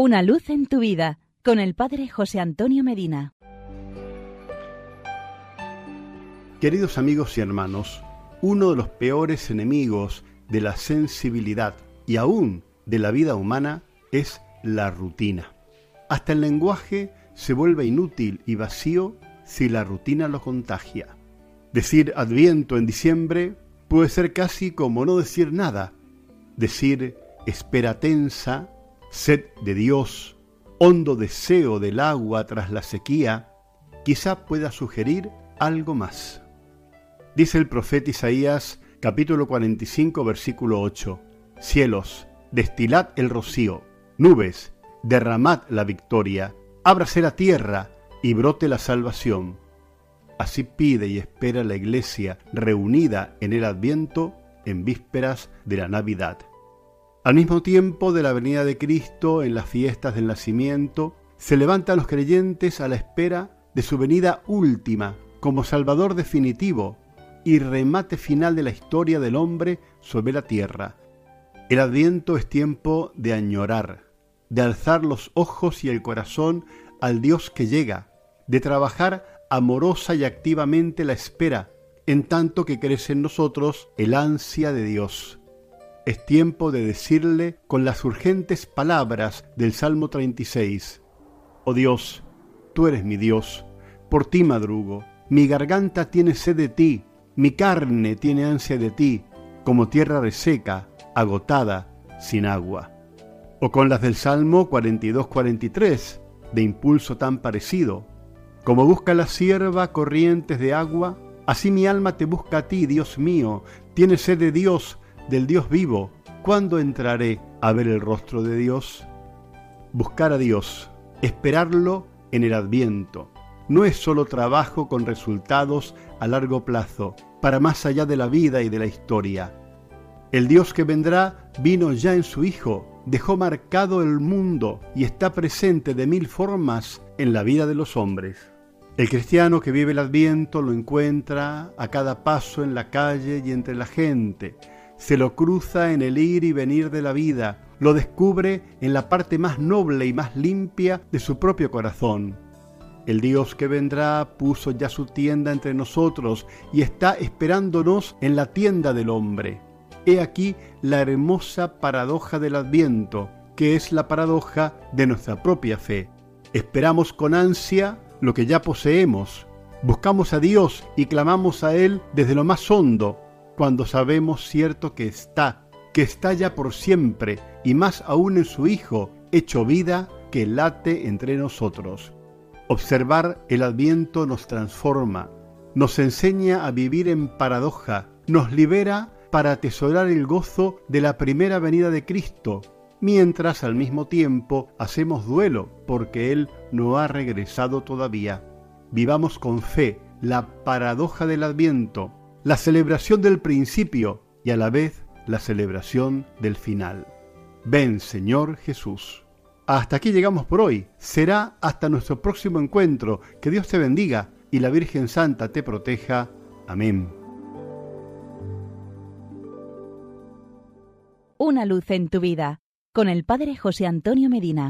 Una luz en tu vida con el Padre José Antonio Medina. Queridos amigos y hermanos, uno de los peores enemigos de la sensibilidad y aún de la vida humana es la rutina. Hasta el lenguaje se vuelve inútil y vacío si la rutina lo contagia. Decir adviento en diciembre puede ser casi como no decir nada. Decir espera tensa sed de Dios, hondo deseo del agua tras la sequía, quizá pueda sugerir algo más. Dice el profeta Isaías capítulo 45 versículo 8, Cielos, destilad el rocío, nubes, derramad la victoria, ábrase la tierra y brote la salvación. Así pide y espera la iglesia reunida en el Adviento en vísperas de la Navidad. Al mismo tiempo de la venida de Cristo en las fiestas del nacimiento, se levantan los creyentes a la espera de su venida última como Salvador definitivo y remate final de la historia del hombre sobre la tierra. El adviento es tiempo de añorar, de alzar los ojos y el corazón al Dios que llega, de trabajar amorosa y activamente la espera, en tanto que crece en nosotros el ansia de Dios. Es tiempo de decirle con las urgentes palabras del Salmo 36, Oh Dios, tú eres mi Dios, por ti madrugo, mi garganta tiene sed de ti, mi carne tiene ansia de ti, como tierra reseca, agotada, sin agua. O con las del Salmo 42-43, de impulso tan parecido, como busca la sierva corrientes de agua, así mi alma te busca a ti, Dios mío, tiene sed de Dios, del Dios vivo, ¿cuándo entraré a ver el rostro de Dios? Buscar a Dios, esperarlo en el adviento, no es solo trabajo con resultados a largo plazo, para más allá de la vida y de la historia. El Dios que vendrá vino ya en su Hijo, dejó marcado el mundo y está presente de mil formas en la vida de los hombres. El cristiano que vive el adviento lo encuentra a cada paso en la calle y entre la gente, se lo cruza en el ir y venir de la vida, lo descubre en la parte más noble y más limpia de su propio corazón. El Dios que vendrá puso ya su tienda entre nosotros y está esperándonos en la tienda del hombre. He aquí la hermosa paradoja del adviento, que es la paradoja de nuestra propia fe. Esperamos con ansia lo que ya poseemos. Buscamos a Dios y clamamos a Él desde lo más hondo, cuando sabemos cierto que está, que está ya por siempre, y más aún en su Hijo, hecho vida, que late entre nosotros. Observar el adviento nos transforma, nos enseña a vivir en paradoja, nos libera para atesorar el gozo de la primera venida de Cristo, mientras al mismo tiempo hacemos duelo porque Él no ha regresado todavía. Vivamos con fe la paradoja del adviento, la celebración del principio y a la vez la celebración del final. Ven, Señor Jesús. Hasta aquí llegamos por hoy. Será hasta nuestro próximo encuentro. Que Dios te bendiga y la Virgen Santa te proteja. Amén. Una luz en tu vida con el Padre José Antonio Medina.